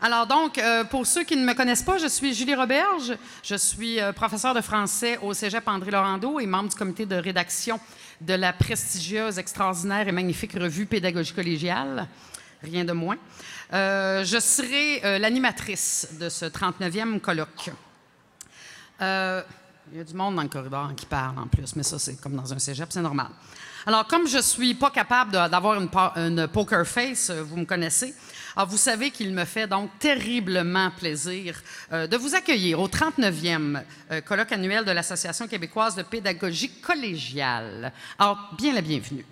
Alors donc, euh, pour ceux qui ne me connaissent pas, je suis Julie Roberge. Je suis euh, professeure de français au Cégep André Laurando et membre du comité de rédaction de la prestigieuse, extraordinaire et magnifique revue Pédagogie collégiale. Rien de moins. Euh, je serai l'animatrice de ce 39e colloque. Il y a du monde dans le corridor qui parle en plus, mais ça, c'est comme dans un cégep, c'est normal. Alors, comme je ne suis pas capable d'avoir une, une, poker face, vous me connaissez, alors, vous savez qu'il me fait donc terriblement plaisir euh, de vous accueillir au 39e euh, colloque annuel de l'Association québécoise de pédagogie collégiale. Alors, bien la bienvenue.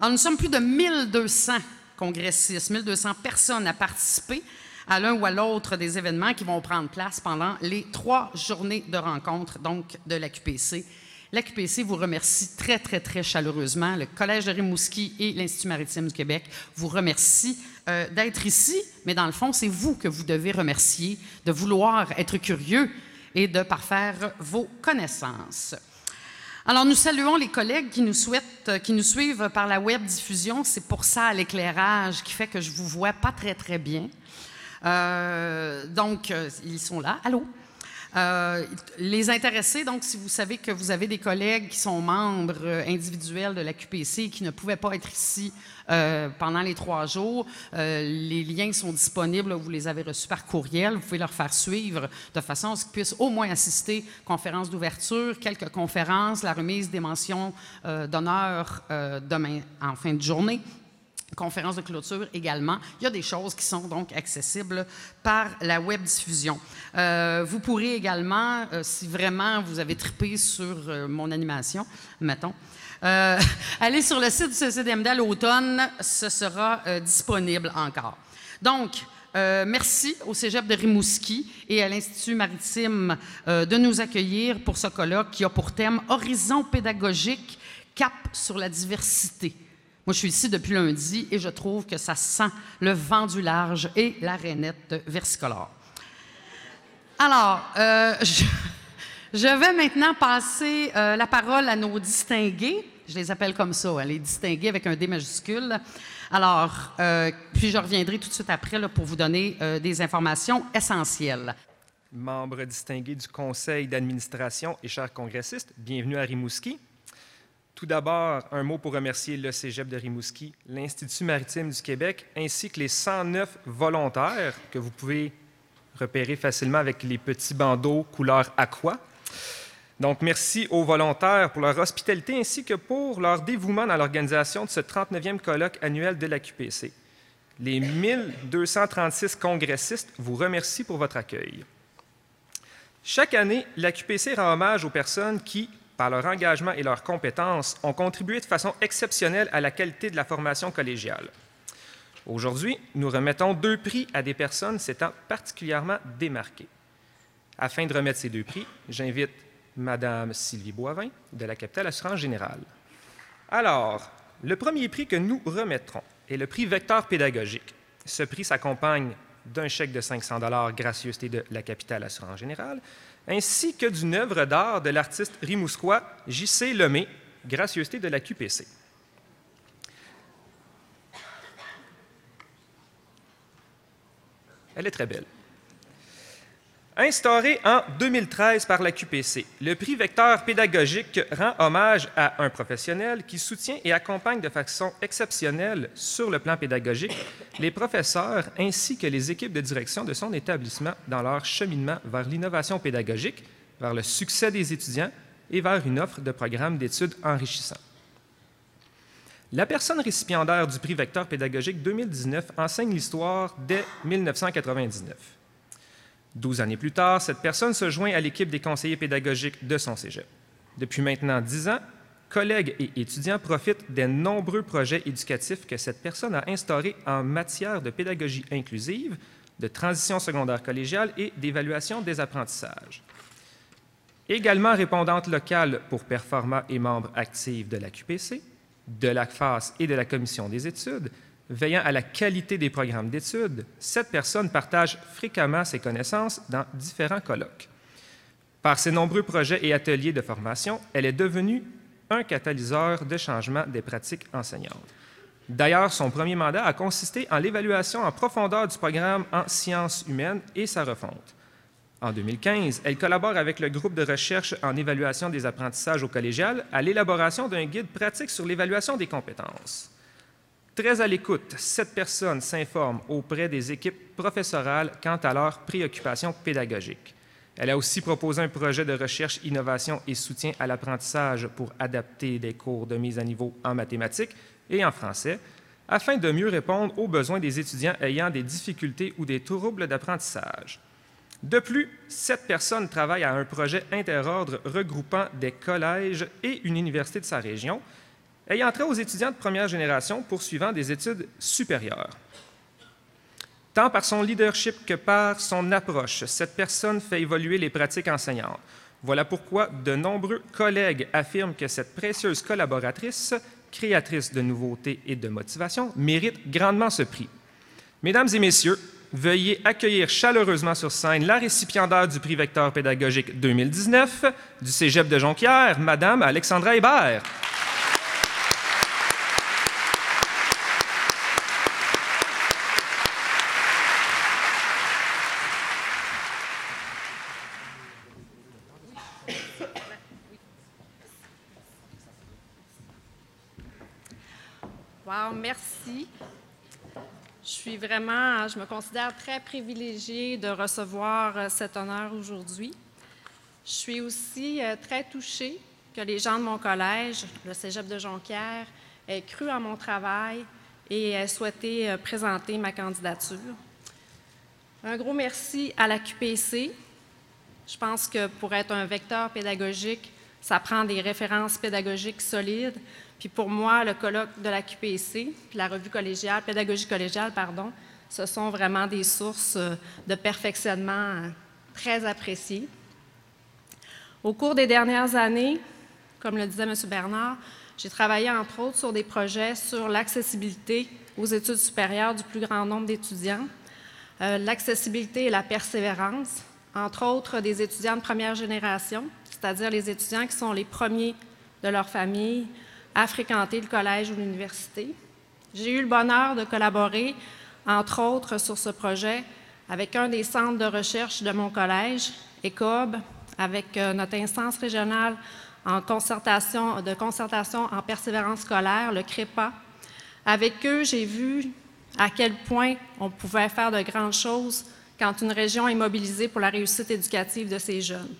Nous sommes plus de 1200 congressistes, 1200 personnes à participer à l'un ou à l'autre des événements qui vont prendre place pendant les trois journées de rencontre donc de l'AQPC. L'AQPC vous remercie très, très, très chaleureusement. Le Collège de Rimouski et l'Institut maritime du Québec vous remercient euh, d'être ici, mais dans le fond, c'est vous que vous devez remercier de vouloir être curieux et de parfaire vos connaissances. Alors, nous saluons les collègues qui nous, souhaitent, qui nous suivent par la web diffusion. C'est pour ça l'éclairage qui fait que je vous vois pas très, très bien. Euh, donc, euh, ils sont là. Allô? Euh, les intéressés, donc, si vous savez que vous avez des collègues qui sont membres euh, individuels de la QPC et qui ne pouvaient pas être ici euh, pendant les trois jours, les liens sont disponibles. Vous les avez reçus par courriel. Vous pouvez leur faire suivre de façon à ce qu'ils puissent au moins assister conférences d'ouverture, quelques conférences, la remise des mentions d'honneur demain en fin de journée conférence de clôture également. Il y a des choses qui sont donc accessibles par la web diffusion. Euh, vous pourrez également, euh, si vraiment vous avez trippé sur euh, mon animation, mettons, aller sur le site du CCDMD à l'automne, ce sera disponible encore. Donc, merci au Cégep de Rimouski et à l'Institut maritime de nous accueillir pour ce colloque qui a pour thème Horizon pédagogique, cap sur la diversité. Moi, je suis ici depuis lundi et je trouve que ça sent le vent du large et la rainette versicolore. Alors, euh, je, vais maintenant passer euh, la parole à nos distingués. Je les appelle comme ça, hein, les distingués avec un D majuscule. Alors, euh, puis je reviendrai tout de suite après pour vous donner des informations essentielles. Membres distingués du conseil d'administration et chers congressistes, bienvenue à Rimouski. Tout d'abord, un mot pour remercier le Cégep de Rimouski, l'Institut maritime du Québec, ainsi que les 109 volontaires que vous pouvez repérer facilement avec les petits bandeaux couleur aqua. Donc, merci aux volontaires pour leur hospitalité ainsi que pour leur dévouement dans l'organisation de ce 39e colloque annuel de la QPC. Les 1236 congressistes vous remercient pour votre accueil. Chaque année, la QPC rend hommage aux personnes qui, par leur engagement et leurs compétences, ont contribué de façon exceptionnelle à la qualité de la formation collégiale. Aujourd'hui, nous remettons deux prix à des personnes s'étant particulièrement démarquées. Afin de remettre ces deux prix, j'invite Madame Sylvie Boivin de la Capitale Assurance Générale. Alors, le premier prix que nous remettrons est le prix Vecteur pédagogique. Ce prix s'accompagne d'un chèque de 500 gracieuseté de la Capitale Assurance Générale ainsi que d'une œuvre d'art de l'artiste rimousquois J.C. Lemay, gracieuseté de la QPC. Elle est très belle. Instauré en 2013 par la QPC, le prix Vecteur pédagogique rend hommage à un professionnel qui soutient et accompagne de façon exceptionnelle sur le plan pédagogique les professeurs ainsi que les équipes de direction de son établissement dans leur cheminement vers l'innovation pédagogique, vers le succès des étudiants et vers une offre de programmes d'études enrichissants. La personne récipiendaire du prix Vecteur pédagogique 2019 enseigne l'histoire dès 1999. Douze années plus tard, cette personne se joint à l'équipe des conseillers pédagogiques de son cégep. Depuis maintenant dix ans, collègues et étudiants profitent des nombreux projets éducatifs que cette personne a instaurés en matière de pédagogie inclusive, de transition secondaire collégiale et d'évaluation des apprentissages. Également répondante locale pour Performa et membre active de la QPC, de la FAS et de la Commission des études, veillant à la qualité des programmes d'études, cette personne partage fréquemment ses connaissances dans différents colloques. Par ses nombreux projets et ateliers de formation, elle est devenue un catalyseur de changement des pratiques enseignantes. D'ailleurs, son premier mandat a consisté en l'évaluation en profondeur du programme en sciences humaines et sa refonte. En 2015, elle collabore avec le groupe de recherche en évaluation des apprentissages au collégial à l'élaboration d'un guide pratique sur l'évaluation des compétences. Très à l'écoute, cette personne s'informe auprès des équipes professorales quant à leurs préoccupations pédagogiques. Elle a aussi proposé un projet de recherche, innovation et soutien à l'apprentissage pour adapter des cours de mise à niveau en mathématiques et en français, afin de mieux répondre aux besoins des étudiants ayant des difficultés ou des troubles d'apprentissage. De plus, cette personne travaille à un projet interordre regroupant des collèges et une université de sa région, ayant trait aux étudiants de première génération poursuivant des études supérieures. Tant par son leadership que par son approche, cette personne fait évoluer les pratiques enseignantes. Voilà pourquoi de nombreux collègues affirment que cette précieuse collaboratrice, créatrice de nouveautés et de motivation, mérite grandement ce prix. Mesdames et messieurs, veuillez accueillir chaleureusement sur scène la récipiendaire du prix Vecteur pédagogique 2019 du Cégep de Jonquière, Madame Alexandra Hébert. Merci. Je suis vraiment, je me considère très privilégiée de recevoir euh, cet honneur aujourd'hui. Je suis aussi euh, très touchée que les gens de mon collège, le Cégep de Jonquière, aient cru en mon travail et aient souhaité euh, présenter ma candidature. Un gros merci à la QPC. Je pense que pour être un vecteur pédagogique, ça prend des références pédagogiques solides, puis pour moi, le colloque de la QPC, puis la revue collégiale, pédagogie collégiale, pardon, ce sont vraiment des sources euh, de perfectionnement euh, très appréciées. Au cours des dernières années, comme le disait M. Bernard, j'ai travaillé entre autres sur des projets sur l'accessibilité aux études supérieures du plus grand nombre d'étudiants, euh, l'accessibilité et la persévérance, entre autres des étudiants de première génération, c'est-à-dire les étudiants qui sont les premiers de leur famille, à fréquenter le collège ou l'université. J'ai eu le bonheur de collaborer, entre autres, sur ce projet avec un des centres de recherche de mon collège, ECOB, avec euh, notre instance régionale de concertation en persévérance scolaire, le CREPA. Avec eux, j'ai vu à quel point on pouvait faire de grandes choses quand une région est mobilisée pour la réussite éducative de ses jeunes.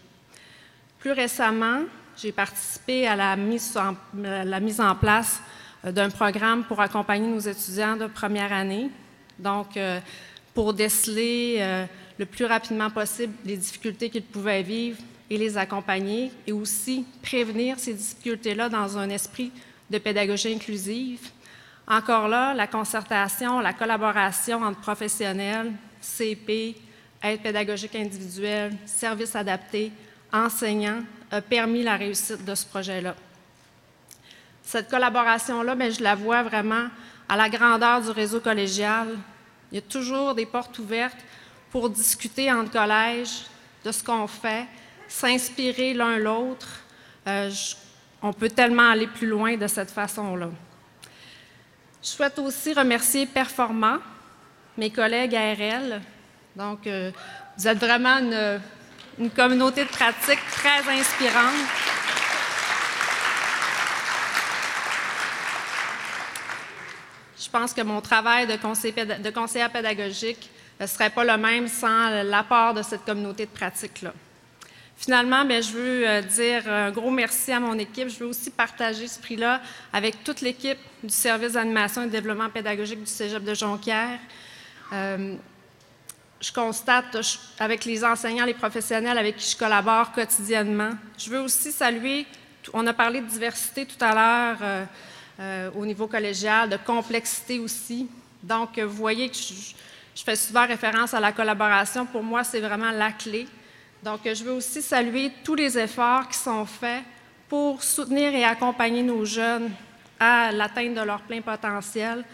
Plus récemment, j'ai participé à la mise en, en place euh, d'un programme pour accompagner nos étudiants de première année. Donc, euh, pour déceler euh, le plus rapidement possible les difficultés qu'ils pouvaient vivre et les accompagner, et aussi prévenir ces difficultés-là dans un esprit de pédagogie inclusive. Encore là, la concertation, la collaboration entre professionnels, CP, aide pédagogique individuelle, services adaptés, enseignants a permis la réussite de ce projet-là. Cette collaboration-là, ben, je la vois vraiment à la grandeur du réseau collégial. Il y a toujours des portes ouvertes pour discuter entre collèges de ce qu'on fait, s'inspirer l'un l'autre. Euh, on peut tellement aller plus loin de cette façon-là. Je souhaite aussi remercier Performa, mes collègues ARL. Donc, euh, vous êtes vraiment une une communauté de pratique très inspirante. Je pense que mon travail de, conseillère pédagogique ne serait pas le même sans l'apport de cette communauté de pratique-là. Finalement, bien, je veux euh, dire un gros merci à mon équipe. Je veux aussi partager ce prix-là avec toute l'équipe du service d'animation et de développement pédagogique du Cégep de Jonquière. Euh, je constate avec les enseignants, les professionnels avec qui je collabore quotidiennement. Je veux aussi saluer, on a parlé de diversité tout à l'heure euh, euh, au niveau collégial, de complexité aussi. Donc, vous voyez que je, fais souvent référence à la collaboration. Pour moi, c'est vraiment la clé. Donc, je veux aussi saluer tous les efforts qui sont faits pour soutenir et accompagner nos jeunes à l'atteinte de leur plein potentiel.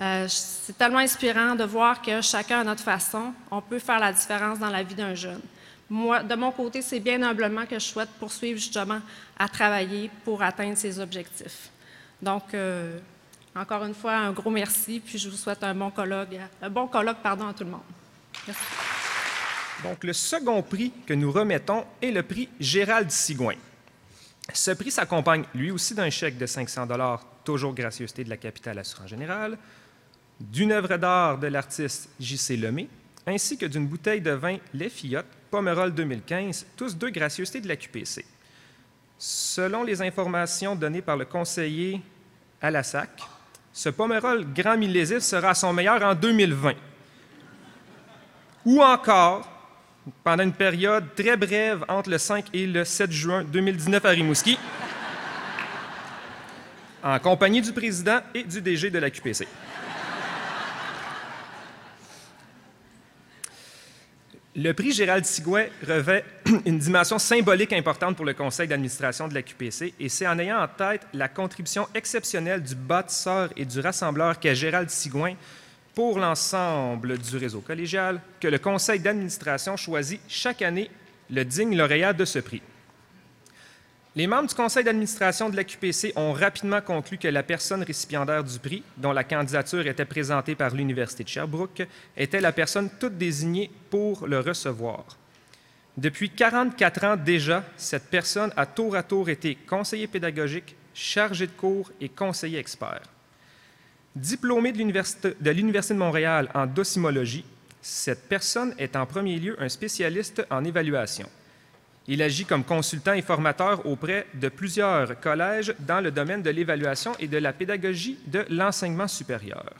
Euh, c'est tellement inspirant de voir que chacun à notre façon, on peut faire la différence dans la vie d'un jeune. Moi, de mon côté, c'est bien humblement que je souhaite poursuivre justement à travailler pour atteindre ces objectifs. Donc, euh, Encore une fois, un gros merci, puis je vous souhaite un bon colloque, un bon colloque pardon, à tout le monde. Merci. Donc, le second prix que nous remettons est le prix Gérald Sigouin. Ce prix s'accompagne lui aussi d'un chèque de 500 toujours gracieuseté de la capitale assurance générale, d'une œuvre d'art de l'artiste J.C. Lemay, ainsi que d'une bouteille de vin Les Fillottes, Pomerol 2015, tous deux gracieusetés de la QPC. Selon les informations données par le conseiller à la SAC, ce Pomerol grand millésif sera à son meilleur en 2020. Ou encore, pendant une période très brève entre le 5 et le 7 juin 2019 à Rimouski, en compagnie du président et du DG de la QPC. Le prix Gérald Sigouet revêt une dimension symbolique importante pour le conseil d'administration de la QPC et c'est en ayant en tête la contribution exceptionnelle du bâtisseur et du rassembleur qu'est Gérald Sigouin pour l'ensemble du réseau collégial que le conseil d'administration choisit chaque année le digne lauréat de ce prix. Les membres du conseil d'administration de la QPC ont rapidement conclu que la personne récipiendaire du prix, dont la candidature était présentée par l'Université de Sherbrooke, était la personne toute désignée pour le recevoir. Depuis 44 ans déjà, cette personne a tour à tour été conseiller pédagogique, chargé de cours et conseiller expert. Diplômé de l'Université de Montréal en docimologie, cette personne est en premier lieu un spécialiste en évaluation. Il agit comme consultant et formateur auprès de plusieurs collèges dans le domaine de l'évaluation et de la pédagogie de l'enseignement supérieur.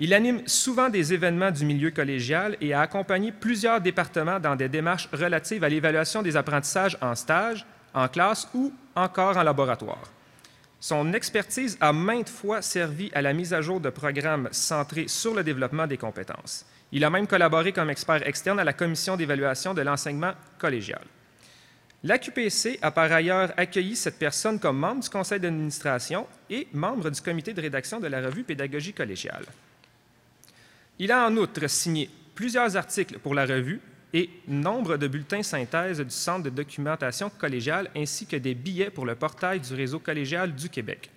Il anime souvent des événements du milieu collégial et a accompagné plusieurs départements dans des démarches relatives à l'évaluation des apprentissages en stage, en classe ou encore en laboratoire. Son expertise a maintes fois servi à la mise à jour de programmes centrés sur le développement des compétences. Il a même collaboré comme expert externe à la commission d'évaluation de l'enseignement collégial. L'AQPC a par ailleurs accueilli cette personne comme membre du conseil d'administration et membre du comité de rédaction de la revue Pédagogie collégiale. Il a en outre signé plusieurs articles pour la revue et nombre de bulletins synthèse du Centre de documentation collégiale ainsi que des billets pour le portail du réseau collégial du Québec.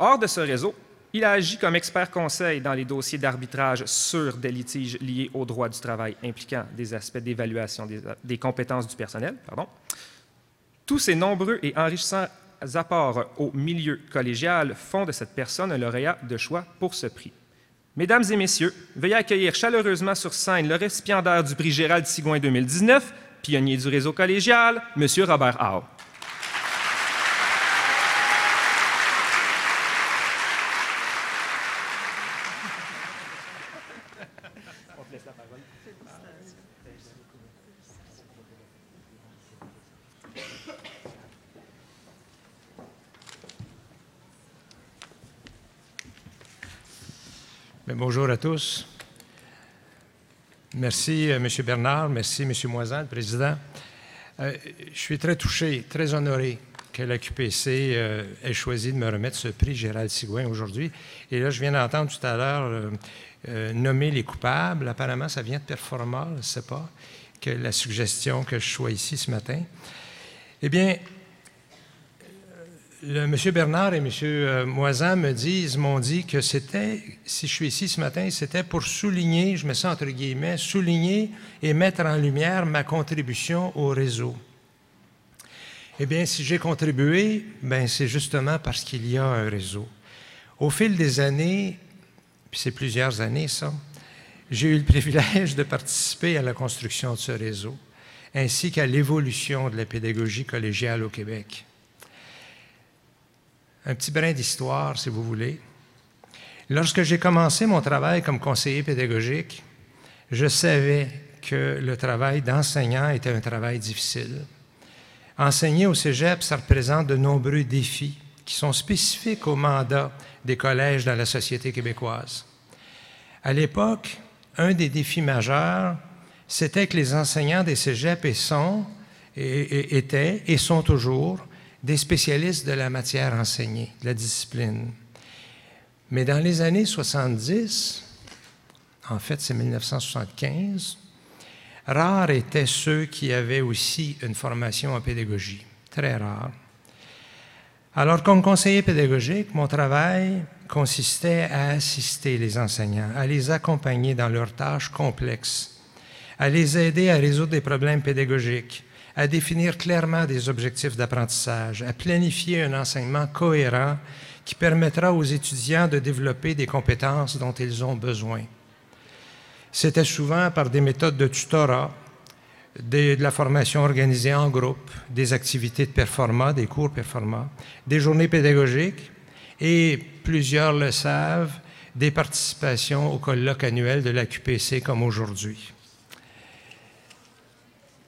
Hors de ce réseau, il a agi comme expert conseil dans les dossiers d'arbitrage sur des litiges liés au droit du travail impliquant des aspects d'évaluation des, compétences du personnel. Tous ces nombreux et enrichissants apports au milieu collégial font de cette personne un lauréat de choix pour ce prix. Mesdames et messieurs, veuillez accueillir chaleureusement sur scène le récipiendaire du prix Gérald Sigouin 2019, pionnier du réseau collégial, M. Robert Howe. Bonjour à tous. Merci, euh, M. Bernard. Merci, M. Moisan, le président. Euh, je suis très touché, très honoré que la QPC euh, ait choisi de me remettre ce prix Gérald Sigouin aujourd'hui. Et là, je viens d'entendre tout à l'heure nommer les coupables. Apparemment, ça vient de Performa, je ne sais pas, que la suggestion que je sois ici ce matin. Eh bien, M. Bernard et M. Euh, Moisan me disent, m'ont dit que c'était, si je suis ici ce matin, c'était pour souligner, je me sens entre guillemets, souligner et mettre en lumière ma contribution au réseau. Eh bien, si j'ai contribué, ben c'est justement parce qu'il y a un réseau. Au fil des années, puis c'est plusieurs années ça, j'ai eu le privilège de participer à la construction de ce réseau, ainsi qu'à l'évolution de la pédagogie collégiale au Québec. Un petit brin d'histoire, si vous voulez. Lorsque j'ai commencé mon travail comme conseiller pédagogique, je savais que le travail d'enseignant était un travail difficile. Enseigner au cégep, ça représente de nombreux défis qui sont spécifiques au mandat des collèges dans la société québécoise. À l'époque, un des défis majeurs, c'était que les enseignants des cégeps sont, étaient et sont toujours des spécialistes de la matière enseignée, de la discipline. Mais dans les années 70, en fait c'est 1975, rares étaient ceux qui avaient aussi une formation en pédagogie, très rares. Alors, comme conseiller pédagogique, mon travail consistait à assister les enseignants, à les accompagner dans leurs tâches complexes, à les aider à résoudre des problèmes pédagogiques, à définir clairement des objectifs d'apprentissage, à planifier un enseignement cohérent qui permettra aux étudiants de développer des compétences dont ils ont besoin. C'était souvent par des méthodes de tutorat, de, la formation organisée en groupe, des activités de performance, des cours performants, des journées pédagogiques et, plusieurs le savent, des participations au colloque annuel de la QPC comme aujourd'hui.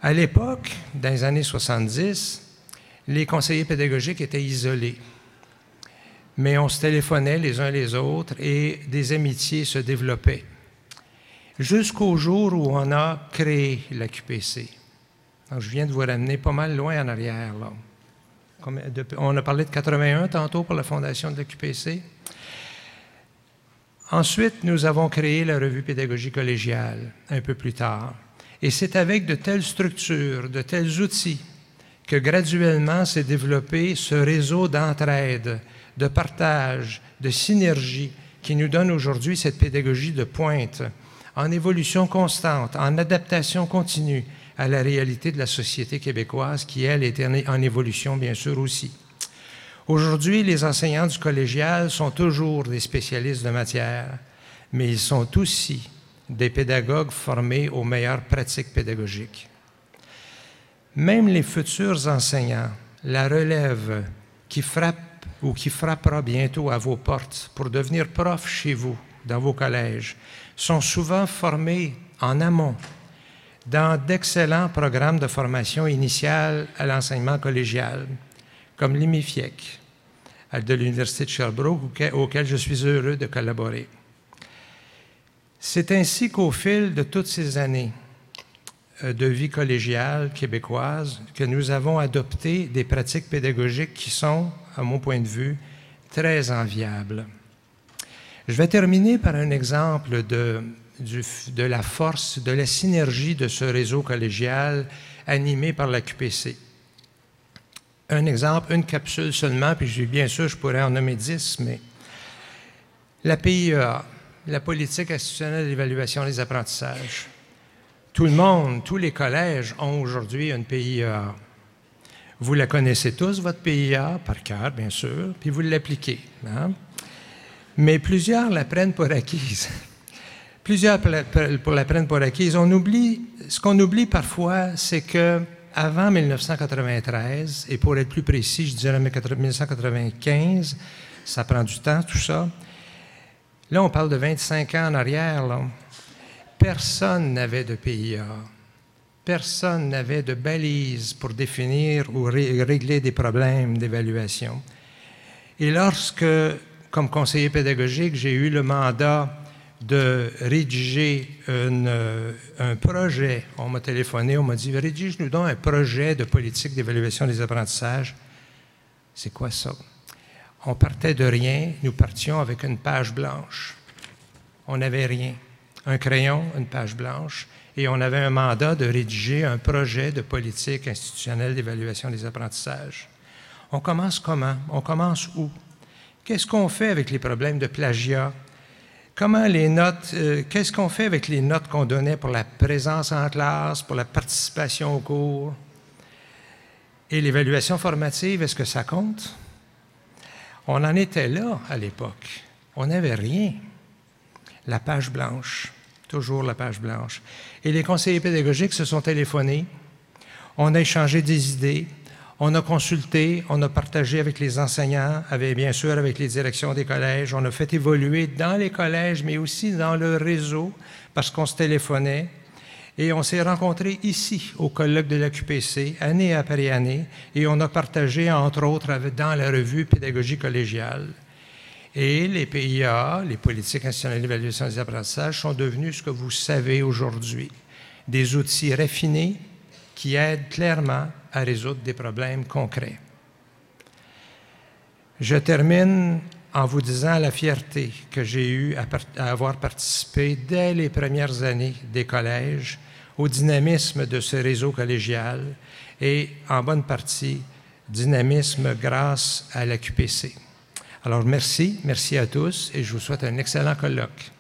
À l'époque, dans les années 70, les conseillers pédagogiques étaient isolés. Mais on se téléphonait les uns les autres et des amitiés se développaient jusqu'au jour où on a créé la QPC. je viens de vous ramener pas mal loin en arrière. on a parlé de 81 tantôt pour la fondation de la QPC. Ensuite, nous avons créé la revue pédagogie collégiale un peu plus tard. Et c'est avec de telles structures, de tels outils, que graduellement s'est développé ce réseau d'entraide, de partage, de synergie qui nous donne aujourd'hui cette pédagogie de pointe en évolution constante, en adaptation continue à la réalité de la société québécoise qui, elle, est en évolution, bien sûr, aussi. Aujourd'hui, les enseignants du collégial sont toujours des spécialistes de matière, mais ils sont aussi des pédagogues formés aux meilleures pratiques pédagogiques. Même les futurs enseignants, la relève qui frappe ou qui frappera bientôt à vos portes pour devenir prof chez vous, dans vos collèges, sont souvent formés en amont dans d'excellents programmes de formation initiale à l'enseignement collégial, comme l'IMIFIEC de l'Université de Sherbrooke, auquel je suis heureux de collaborer. C'est ainsi qu'au fil de toutes ces années euh, de vie collégiale québécoise que nous avons adopté des pratiques pédagogiques qui sont, à mon point de vue, très enviables. Je vais terminer par un exemple de, la force, de la synergie de ce réseau collégial animé par la QPC. Un exemple, une capsule seulement, puis bien sûr, je pourrais en nommer dix, mais la PIEA, la politique institutionnelle d'évaluation des apprentissages. Tout le monde, tous les collèges ont aujourd'hui une PIEA. Vous la connaissez tous, votre PIA, par cœur, bien sûr, puis vous l'appliquez. Hein? mais plusieurs la prennent pour acquise. plusieurs pour la prennent pour acquise. On oublie, ce qu'on oublie parfois, c'est que avant 1993, et pour être plus précis, je dirais 1995, ça prend du temps, tout ça. Là, on parle de 25 ans en arrière. Personne n'avait de PIA. Personne n'avait de balises pour définir ou régler des problèmes d'évaluation. Et lorsque comme conseiller pédagogique, j'ai eu le mandat de rédiger euh, un projet. On m'a téléphoné, on m'a dit rédige-nous donc un projet de politique d'évaluation des apprentissages. C'est quoi ça? On partait de rien, nous partions avec une page blanche. On n'avait rien. Un crayon, une page blanche, et on avait un mandat de rédiger un projet de politique institutionnelle d'évaluation des apprentissages. On commence comment? On commence où? Qu'est-ce qu'on fait avec les problèmes de plagiat? Comment les notes, euh, qu'est-ce qu'on fait avec les notes qu'on donnait pour la présence en classe, pour la participation au cours? Et l'évaluation formative, est-ce que ça compte? On en était là à l'époque. On n'avait rien. La page blanche, toujours la page blanche. Et les conseillers pédagogiques se sont téléphonés. On a échangé des idées. On a consulté, on a partagé avec les enseignants, avec, bien sûr avec les directions des collèges. On a fait évoluer dans les collèges, mais aussi dans le réseau, parce qu'on se téléphonait. Et on s'est rencontrés ici, au colloque de l'AQPC, année après année, et on a partagé, entre autres, dans la revue Pédagogie collégiale. Et les PIA, les politiques nationales d'évaluation des apprentissages, sont devenus ce que vous savez aujourd'hui, des outils raffinés qui aident clairement à résoudre des problèmes concrets. Je termine en vous disant la fierté que j'ai eue à, avoir participé dès les premières années des collèges au dynamisme de ce réseau collégial et en bonne partie dynamisme grâce à la QPC. Alors merci, merci à tous et je vous souhaite un excellent colloque.